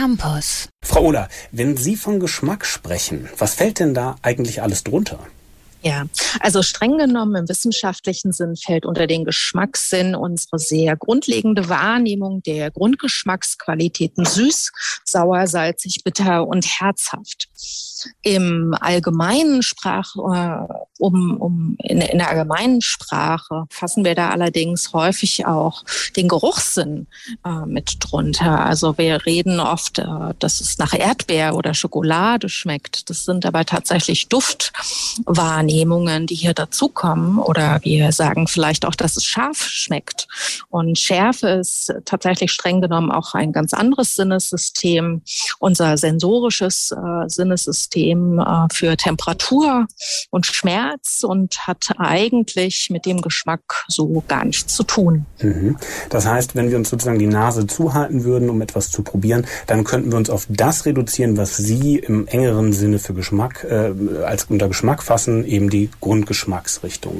Campus. Frau Ola, wenn Sie von Geschmack sprechen, was fällt denn da eigentlich alles drunter? Ja, also streng genommen im wissenschaftlichen Sinn fällt unter den Geschmackssinn unsere sehr grundlegende Wahrnehmung der Grundgeschmacksqualitäten süß, sauer, salzig, bitter und herzhaft. Im allgemeinen Sprach, äh, um, um in, in, der allgemeinen Sprache fassen wir da allerdings häufig auch den Geruchssinn äh, mit drunter. Also wir reden oft, äh, dass es nach Erdbeer oder Schokolade schmeckt. Das sind aber tatsächlich Duftwahrnehmungen, die hier dazukommen. Oder wir sagen vielleicht auch, dass es scharf schmeckt. Und Schärfe ist tatsächlich streng genommen auch ein ganz anderes Sinnessystem. Unser sensorisches äh, Sinnessystem System äh, für Temperatur und Schmerz und hat eigentlich mit dem Geschmack so gar nichts zu tun. Mhm. Das heißt, wenn wir uns sozusagen die Nase zuhalten würden, um etwas zu probieren, dann könnten wir uns auf das reduzieren, was Sie im engeren Sinne für Geschmack äh, als unter Geschmack fassen, eben die Grundgeschmacksrichtung.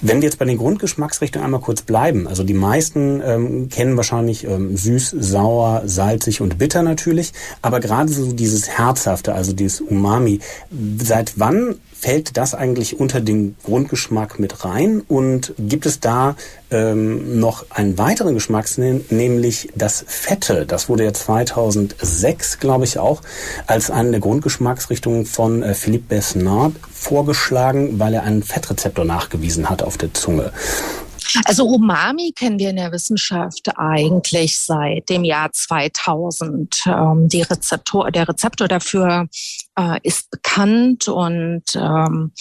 Wenn wir jetzt bei den Grundgeschmacksrichtungen einmal kurz bleiben, also die meisten ähm, kennen wahrscheinlich ähm, süß, sauer, salzig und bitter natürlich, aber gerade so dieses herzhafte, also dieses Umami. Seit wann fällt das eigentlich unter den Grundgeschmack mit rein? Und gibt es da ähm, noch einen weiteren Geschmackssinn, nämlich das Fette? Das wurde ja 2006, glaube ich, auch als eine der Grundgeschmacksrichtungen von äh, Philippe Besnard vorgeschlagen, weil er einen Fettrezeptor nachgewiesen hat auf der Zunge. Also Umami kennen wir in der Wissenschaft eigentlich seit dem Jahr 2000. Ähm, die Rezeptor, der Rezeptor dafür äh, ist bekannt und ähm,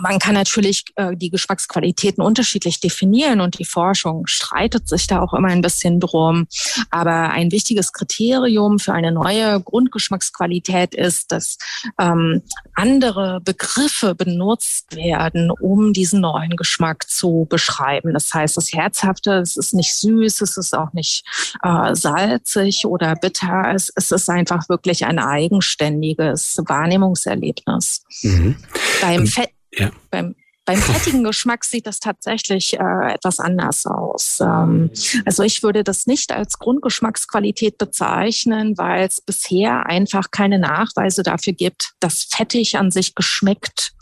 man kann natürlich äh, die Geschmacksqualitäten unterschiedlich definieren und die Forschung streitet sich da auch immer ein bisschen drum. Aber ein wichtiges Kriterium für eine neue Grundgeschmacksqualität ist, dass ähm, andere Begriffe benutzt werden, um diesen neuen Geschmack zu beschreiben. Das heißt, das Herzhafte, es ist nicht süß, es ist auch nicht äh, salzig oder bitter. Es, es ist einfach wirklich ein eigenständiges Wahrnehmungserlebnis. Mhm. Beim Fett ja. Beim, beim fettigen Geschmack sieht das tatsächlich äh, etwas anders aus. Ähm, also ich würde das nicht als Grundgeschmacksqualität bezeichnen, weil es bisher einfach keine Nachweise dafür gibt, dass fettig an sich geschmeckt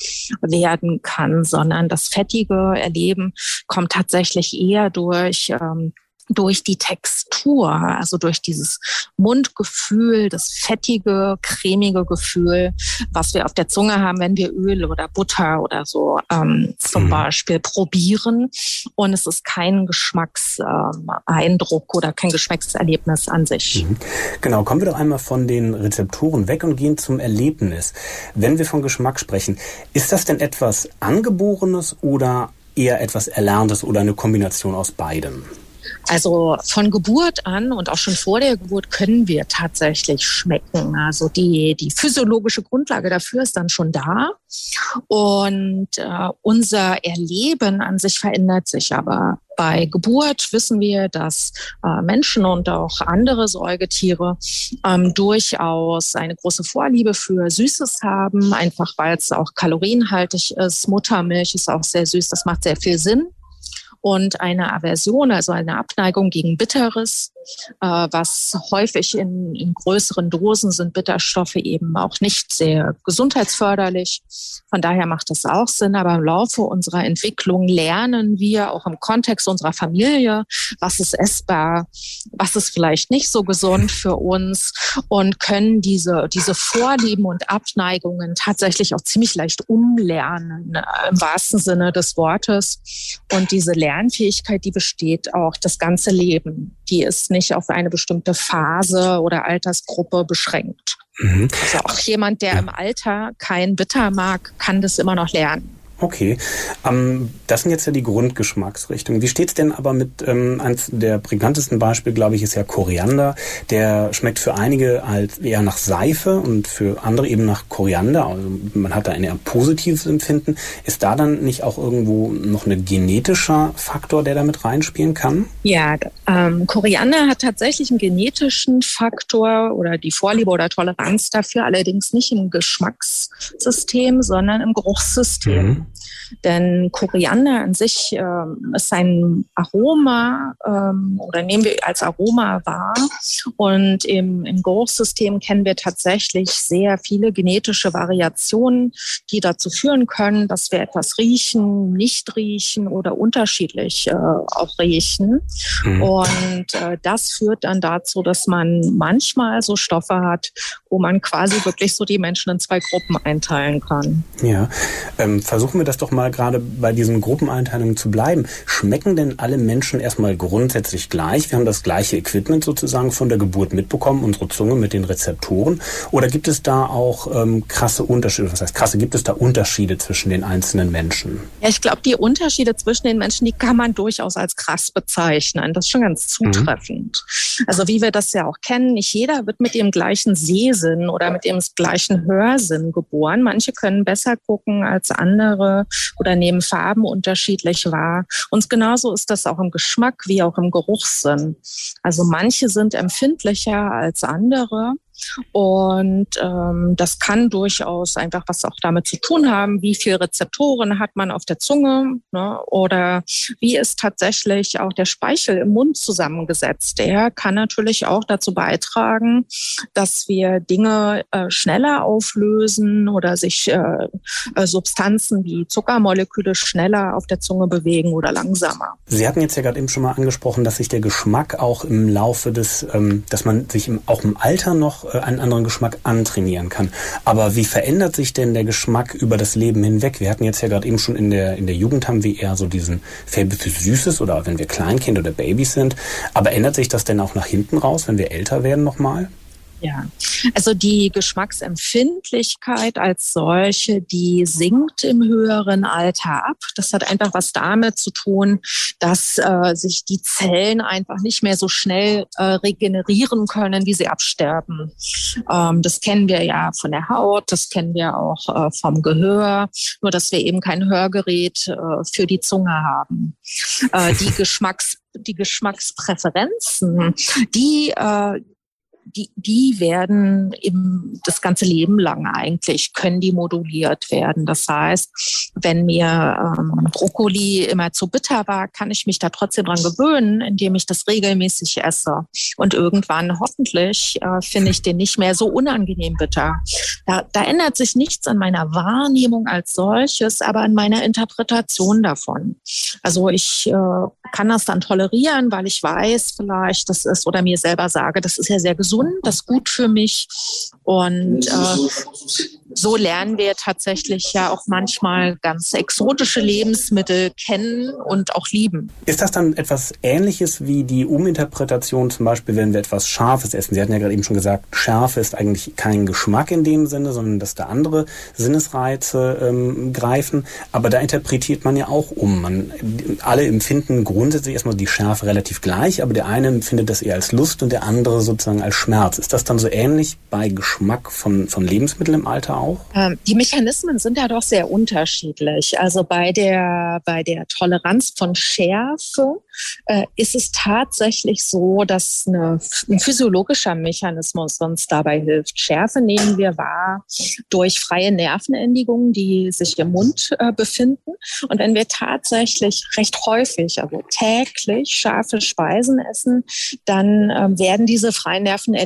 werden kann, sondern das fettige Erleben kommt tatsächlich eher durch ähm, durch die Textur, also durch dieses Mundgefühl, das fettige, cremige Gefühl, was wir auf der Zunge haben, wenn wir Öl oder Butter oder so ähm, zum mhm. Beispiel probieren. Und es ist kein Geschmackseindruck ähm, oder kein Geschmackserlebnis an sich. Mhm. Genau, kommen wir doch einmal von den Rezeptoren weg und gehen zum Erlebnis. Wenn wir von Geschmack sprechen, ist das denn etwas Angeborenes oder eher etwas Erlerntes oder eine Kombination aus beidem? Also von Geburt an und auch schon vor der Geburt können wir tatsächlich schmecken. Also die, die physiologische Grundlage dafür ist dann schon da. Und äh, unser Erleben an sich verändert sich aber. Bei Geburt wissen wir, dass äh, Menschen und auch andere Säugetiere ähm, durchaus eine große Vorliebe für Süßes haben, einfach weil es auch kalorienhaltig ist. Muttermilch ist auch sehr süß, das macht sehr viel Sinn und eine Aversion, also eine Abneigung gegen Bitteres, was häufig in, in größeren Dosen sind Bitterstoffe eben auch nicht sehr gesundheitsförderlich. Von daher macht das auch Sinn. Aber im Laufe unserer Entwicklung lernen wir auch im Kontext unserer Familie, was ist essbar, was ist vielleicht nicht so gesund für uns und können diese, diese Vorlieben und Abneigungen tatsächlich auch ziemlich leicht umlernen, äh, im wahrsten Sinne des Wortes. Und diese Lernfähigkeit, die besteht auch das ganze Leben. Die ist nicht auf eine bestimmte Phase oder Altersgruppe beschränkt. Mhm. Also auch jemand, der ja. im Alter kein Bitter mag, kann das immer noch lernen. Okay, ähm, das sind jetzt ja die Grundgeschmacksrichtungen. Wie steht's denn aber mit ähm, eins der prägnantesten Beispiele, glaube ich, ist ja Koriander. Der schmeckt für einige halt eher nach Seife und für andere eben nach Koriander. Also man hat da ein eher positives Empfinden. Ist da dann nicht auch irgendwo noch ein genetischer Faktor, der damit reinspielen kann? Ja, ähm, Koriander hat tatsächlich einen genetischen Faktor oder die Vorliebe oder Toleranz dafür, allerdings nicht im Geschmackssystem, sondern im Geruchssystem. Mhm. Denn Koriander an sich ähm, ist ein Aroma ähm, oder nehmen wir als Aroma wahr. Und im, im Geruchssystem kennen wir tatsächlich sehr viele genetische Variationen, die dazu führen können, dass wir etwas riechen, nicht riechen oder unterschiedlich äh, auch riechen. Mhm. Und äh, das führt dann dazu, dass man manchmal so Stoffe hat, wo man quasi wirklich so die Menschen in zwei Gruppen einteilen kann. Ja, ähm, versuchen wir das doch mal gerade bei diesen Gruppeneinteilungen zu bleiben. Schmecken denn alle Menschen erstmal grundsätzlich gleich? Wir haben das gleiche Equipment sozusagen von der Geburt mitbekommen, unsere Zunge mit den Rezeptoren. Oder gibt es da auch ähm, krasse Unterschiede? Was heißt krasse? Gibt es da Unterschiede zwischen den einzelnen Menschen? Ja, ich glaube, die Unterschiede zwischen den Menschen, die kann man durchaus als krass bezeichnen. Das ist schon ganz mhm. zutreffend. Mhm. Also wie wir das ja auch kennen, nicht jeder wird mit dem gleichen Sehsinn oder mit dem gleichen Hörsinn geboren. Manche können besser gucken als andere oder nehmen Farben unterschiedlich wahr. Und genauso ist das auch im Geschmack wie auch im Geruchssinn. Also manche sind empfindlicher als andere. Und ähm, das kann durchaus einfach was auch damit zu tun haben, wie viele Rezeptoren hat man auf der Zunge ne? oder wie ist tatsächlich auch der Speichel im Mund zusammengesetzt. Der kann natürlich auch dazu beitragen, dass wir Dinge äh, schneller auflösen oder sich äh, äh, Substanzen wie Zuckermoleküle schneller auf der Zunge bewegen oder langsamer. Sie hatten jetzt ja gerade eben schon mal angesprochen, dass sich der Geschmack auch im Laufe des, ähm, dass man sich im, auch im Alter noch äh, einen anderen Geschmack antrainieren kann. Aber wie verändert sich denn der Geschmack über das Leben hinweg? Wir hatten jetzt ja gerade eben schon in der, in der Jugend haben wir eher so diesen Faible für Süßes oder wenn wir Kleinkind oder Babys sind. Aber ändert sich das denn auch nach hinten raus, wenn wir älter werden nochmal? Ja, also die Geschmacksempfindlichkeit als solche, die sinkt im höheren Alter ab. Das hat einfach was damit zu tun, dass äh, sich die Zellen einfach nicht mehr so schnell äh, regenerieren können, wie sie absterben. Ähm, das kennen wir ja von der Haut, das kennen wir auch äh, vom Gehör, nur dass wir eben kein Hörgerät äh, für die Zunge haben. Äh, die Geschmacks die Geschmackspräferenzen, die äh, die, die werden im, das ganze Leben lang eigentlich, können die moduliert werden. Das heißt, wenn mir ähm, Brokkoli immer zu bitter war, kann ich mich da trotzdem dran gewöhnen, indem ich das regelmäßig esse. Und irgendwann hoffentlich äh, finde ich den nicht mehr so unangenehm bitter. Da, da ändert sich nichts an meiner Wahrnehmung als solches, aber an meiner Interpretation davon. Also ich äh, kann das dann tolerieren, weil ich weiß vielleicht, das ist oder mir selber sage, das ist ja sehr gesund gesund, das ist gut für mich. Und äh, so lernen wir tatsächlich ja auch manchmal ganz exotische Lebensmittel kennen und auch lieben. Ist das dann etwas Ähnliches wie die Uminterpretation, zum Beispiel, wenn wir etwas Scharfes essen? Sie hatten ja gerade eben schon gesagt, Schärfe ist eigentlich kein Geschmack in dem Sinne, sondern dass da andere Sinnesreize ähm, greifen. Aber da interpretiert man ja auch um. Man, alle empfinden grundsätzlich erstmal die Schärfe relativ gleich, aber der eine empfindet das eher als Lust und der andere sozusagen als Schmerz. Ist das dann so ähnlich bei Geschmack von, von Lebensmitteln im Alter auch? Ähm, die Mechanismen sind ja doch sehr unterschiedlich. Also bei der, bei der Toleranz von Schärfe äh, ist es tatsächlich so, dass eine, ein physiologischer Mechanismus uns dabei hilft. Schärfe nehmen wir wahr durch freie Nervenendigungen, die sich im Mund äh, befinden. Und wenn wir tatsächlich recht häufig, also täglich scharfe Speisen essen, dann äh, werden diese freien Nervenendigungen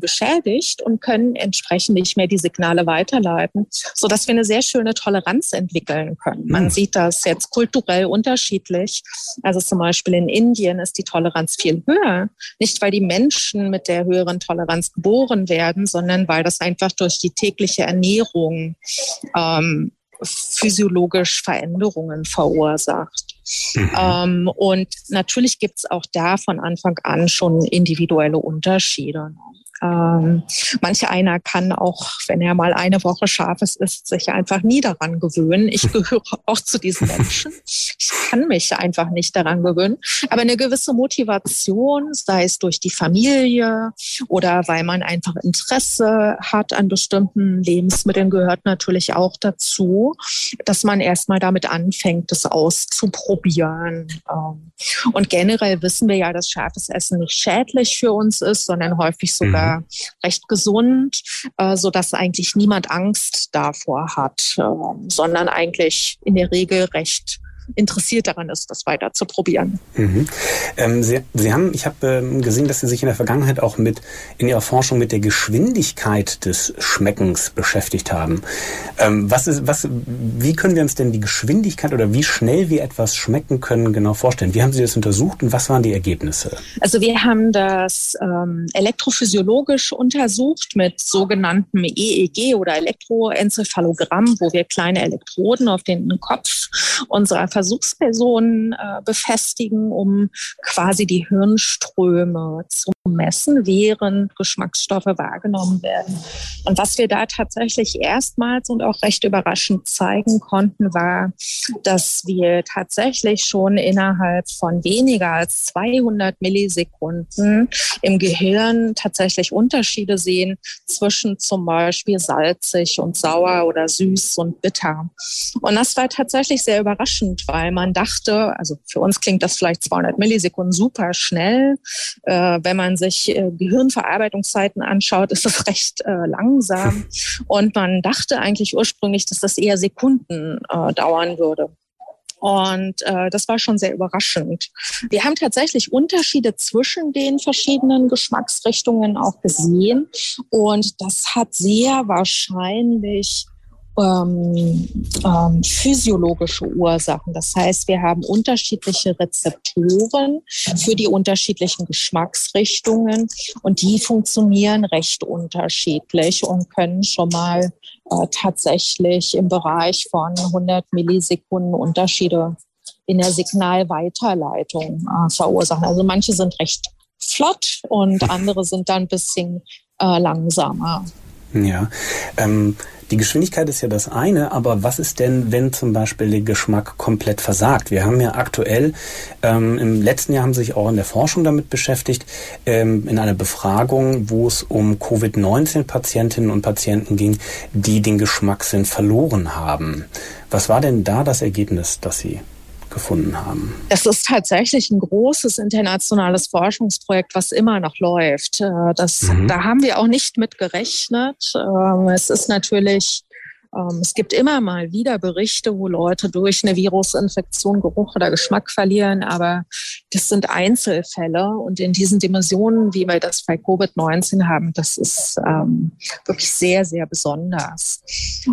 beschädigt und können entsprechend nicht mehr die Signale weiterleiten, sodass wir eine sehr schöne Toleranz entwickeln können. Man mhm. sieht das jetzt kulturell unterschiedlich. Also zum Beispiel in Indien ist die Toleranz viel höher. Nicht, weil die Menschen mit der höheren Toleranz geboren werden, sondern weil das einfach durch die tägliche Ernährung ähm, physiologisch Veränderungen verursacht. Mhm. Ähm, und natürlich gibt es auch da von Anfang an schon individuelle Unterschiede. Ähm, manch einer kann auch, wenn er mal eine Woche scharfes isst, sich einfach nie daran gewöhnen. Ich gehöre auch zu diesen Menschen. Ich kann mich einfach nicht daran gewöhnen. Aber eine gewisse Motivation, sei es durch die Familie oder weil man einfach Interesse hat an bestimmten Lebensmitteln, gehört natürlich auch dazu, dass man erstmal damit anfängt, das auszuprobieren. Ähm, und generell wissen wir ja, dass scharfes Essen nicht schädlich für uns ist, sondern häufig sogar aber recht gesund, äh, so dass eigentlich niemand Angst davor hat, äh, sondern eigentlich in der Regel recht interessiert daran ist, das weiter zu probieren. Mhm. Ähm, Sie, Sie, haben, ich habe ähm, gesehen, dass Sie sich in der Vergangenheit auch mit in Ihrer Forschung mit der Geschwindigkeit des Schmeckens beschäftigt haben. Ähm, was ist, was, wie können wir uns denn die Geschwindigkeit oder wie schnell wir etwas schmecken können genau vorstellen? Wie haben Sie das untersucht und was waren die Ergebnisse? Also wir haben das ähm, elektrophysiologisch untersucht mit sogenanntem EEG oder Elektroenzephalogramm, wo wir kleine Elektroden auf den Kopf unserer Versuchspersonen äh, befestigen, um quasi die Hirnströme zu messen, während Geschmacksstoffe wahrgenommen werden. Und was wir da tatsächlich erstmals und auch recht überraschend zeigen konnten, war, dass wir tatsächlich schon innerhalb von weniger als 200 Millisekunden im Gehirn tatsächlich Unterschiede sehen zwischen zum Beispiel salzig und sauer oder süß und bitter. Und das war tatsächlich sehr überraschend, weil man dachte, also für uns klingt das vielleicht 200 Millisekunden super schnell. Äh, wenn man sich äh, Gehirnverarbeitungszeiten anschaut, ist das recht äh, langsam. Und man dachte eigentlich ursprünglich, dass das eher Sekunden äh, dauern würde. Und äh, das war schon sehr überraschend. Wir haben tatsächlich Unterschiede zwischen den verschiedenen Geschmacksrichtungen auch gesehen. Und das hat sehr wahrscheinlich ähm, ähm, physiologische Ursachen. Das heißt, wir haben unterschiedliche Rezeptoren für die unterschiedlichen Geschmacksrichtungen und die funktionieren recht unterschiedlich und können schon mal äh, tatsächlich im Bereich von 100 Millisekunden Unterschiede in der Signalweiterleitung äh, verursachen. Also manche sind recht flott und andere sind dann ein bisschen äh, langsamer. Ja, ähm, die Geschwindigkeit ist ja das eine, aber was ist denn, wenn zum Beispiel der Geschmack komplett versagt? Wir haben ja aktuell, ähm, im letzten Jahr haben sich auch in der Forschung damit beschäftigt, ähm, in einer Befragung, wo es um Covid-19-Patientinnen und Patienten ging, die den Geschmackssinn verloren haben. Was war denn da das Ergebnis, das Sie gefunden haben? Es ist tatsächlich ein großes internationales Forschungsprojekt, was immer noch läuft. Äh, das, mhm. Da haben wir auch nicht mit gerechnet. Ähm, es ist natürlich es gibt immer mal wieder Berichte, wo Leute durch eine Virusinfektion Geruch oder Geschmack verlieren, aber das sind Einzelfälle. Und in diesen Dimensionen, wie wir das bei Covid-19 haben, das ist ähm, wirklich sehr, sehr besonders.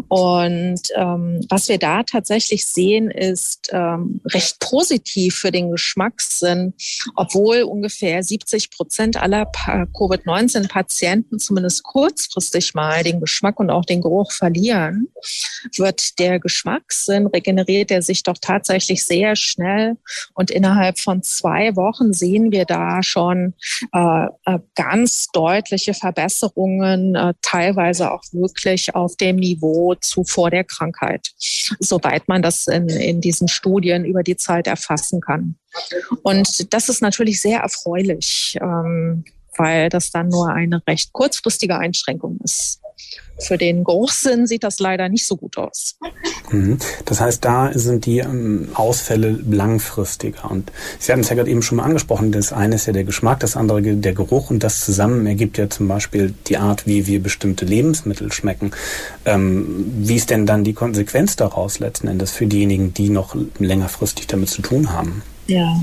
Und ähm, was wir da tatsächlich sehen, ist ähm, recht positiv für den Geschmackssinn, obwohl ungefähr 70 Prozent aller Covid-19-Patienten zumindest kurzfristig mal den Geschmack und auch den Geruch verlieren wird der Geschmackssinn, regeneriert er sich doch tatsächlich sehr schnell. Und innerhalb von zwei Wochen sehen wir da schon äh, äh, ganz deutliche Verbesserungen, äh, teilweise auch wirklich auf dem Niveau zu vor der Krankheit, soweit man das in, in diesen Studien über die Zeit erfassen kann. Und das ist natürlich sehr erfreulich, ähm, weil das dann nur eine recht kurzfristige Einschränkung ist. Für den Geruchssinn sieht das leider nicht so gut aus. Mhm. Das heißt, da sind die ähm, Ausfälle langfristiger. Und Sie hatten es ja gerade eben schon mal angesprochen, das eine ist ja der Geschmack, das andere der Geruch und das zusammen ergibt ja zum Beispiel die Art, wie wir bestimmte Lebensmittel schmecken. Ähm, wie ist denn dann die Konsequenz daraus letzten Endes für diejenigen, die noch längerfristig damit zu tun haben? Ja,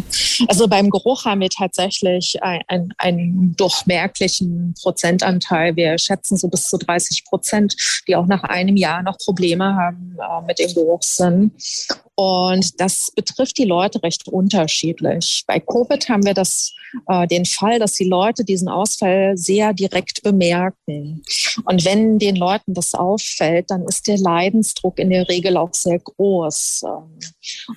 also beim Geruch haben wir tatsächlich einen, einen durchmerklichen Prozentanteil. Wir schätzen so bis zu 30 Prozent, die auch nach einem Jahr noch Probleme haben äh, mit dem Geruchssinn. Und das betrifft die Leute recht unterschiedlich. Bei Covid haben wir das, äh, den Fall, dass die Leute diesen Ausfall sehr direkt bemerken. Und wenn den Leuten das auffällt, dann ist der Leidensdruck in der Regel auch sehr groß. Ähm,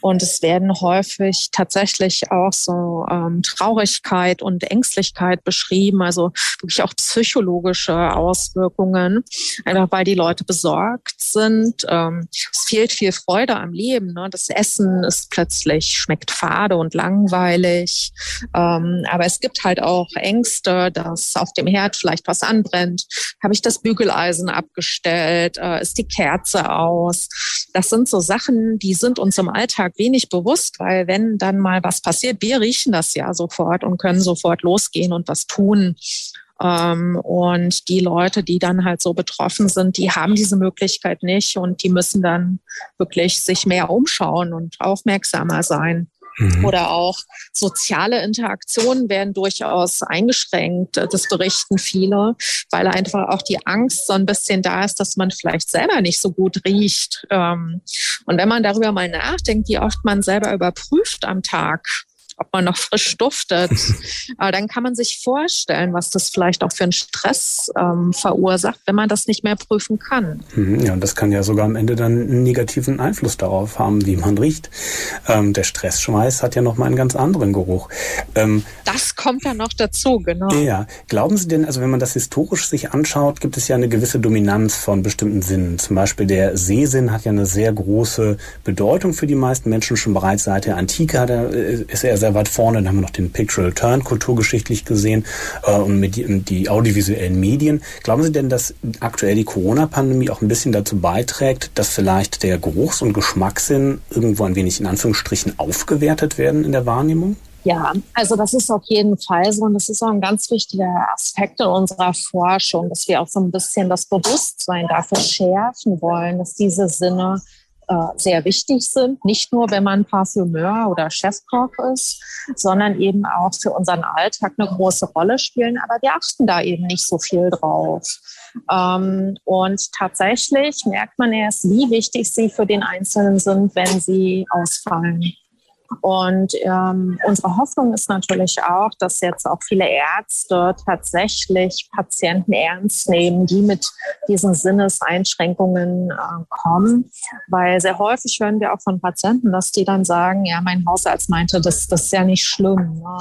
und es werden häufig tatsächlich auch so ähm, Traurigkeit und Ängstlichkeit beschrieben, also wirklich auch psychologische Auswirkungen, einfach weil die Leute besorgt sind. Ähm, es fehlt viel Freude am Leben. Ne? Das Essen ist plötzlich, schmeckt fade und langweilig. Ähm, aber es gibt halt auch Ängste, dass auf dem Herd vielleicht was anbrennt. Habe ich das Bügeleisen abgestellt? Äh, ist die Kerze aus? Das sind so Sachen, die sind uns im Alltag wenig bewusst, weil wenn dann mal was passiert, wir riechen das ja sofort und können sofort losgehen und was tun. Ähm, und die Leute, die dann halt so betroffen sind, die haben diese Möglichkeit nicht und die müssen dann wirklich sich mehr umschauen und aufmerksamer sein. Mhm. Oder auch soziale Interaktionen werden durchaus eingeschränkt. Das berichten viele, weil einfach auch die Angst so ein bisschen da ist, dass man vielleicht selber nicht so gut riecht. Ähm, und wenn man darüber mal nachdenkt, wie oft man selber überprüft am Tag, ob man noch frisch duftet. Aber dann kann man sich vorstellen, was das vielleicht auch für einen Stress ähm, verursacht, wenn man das nicht mehr prüfen kann. Mhm, ja, und das kann ja sogar am Ende dann einen negativen Einfluss darauf haben, wie man riecht. Ähm, der Stressschweiß hat ja noch mal einen ganz anderen Geruch. Ähm, das kommt ja noch dazu, genau. Ja, glauben Sie denn, also wenn man das historisch sich anschaut, gibt es ja eine gewisse Dominanz von bestimmten Sinnen. Zum Beispiel der Sehsinn hat ja eine sehr große Bedeutung für die meisten Menschen schon bereits seit der Antike. Hat er, äh, ist er sehr sehr weit vorne. Dann haben wir noch den Pictorial Turn kulturgeschichtlich gesehen äh, und mit die, die audiovisuellen Medien. Glauben Sie denn, dass aktuell die Corona-Pandemie auch ein bisschen dazu beiträgt, dass vielleicht der Geruchs- und Geschmackssinn irgendwo ein wenig in Anführungsstrichen aufgewertet werden in der Wahrnehmung? Ja, also das ist auf jeden Fall so und das ist auch ein ganz wichtiger Aspekt in unserer Forschung, dass wir auch so ein bisschen das Bewusstsein dafür schärfen wollen, dass diese Sinne sehr wichtig sind. Nicht nur, wenn man Parfümeur oder Chefkoch ist, sondern eben auch für unseren Alltag eine große Rolle spielen. Aber wir achten da eben nicht so viel drauf. Ähm, und tatsächlich merkt man erst, wie wichtig sie für den Einzelnen sind, wenn sie ausfallen. Und ähm, unsere Hoffnung ist natürlich auch, dass jetzt auch viele Ärzte tatsächlich Patienten ernst nehmen, die mit diesen Sinneseinschränkungen äh, kommen. Weil sehr häufig hören wir auch von Patienten, dass die dann sagen, ja, mein Hausarzt meinte, das, das ist ja nicht schlimm. Ne?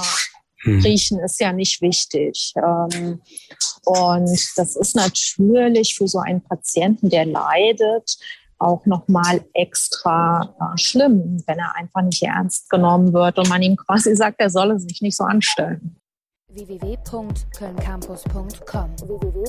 Hm. Riechen ist ja nicht wichtig. Ähm, und das ist natürlich für so einen Patienten, der leidet, auch nochmal extra äh, schlimm, wenn er einfach nicht ernst genommen wird und man ihm quasi sagt, er solle sich nicht so anstellen. www.kölncampus.com www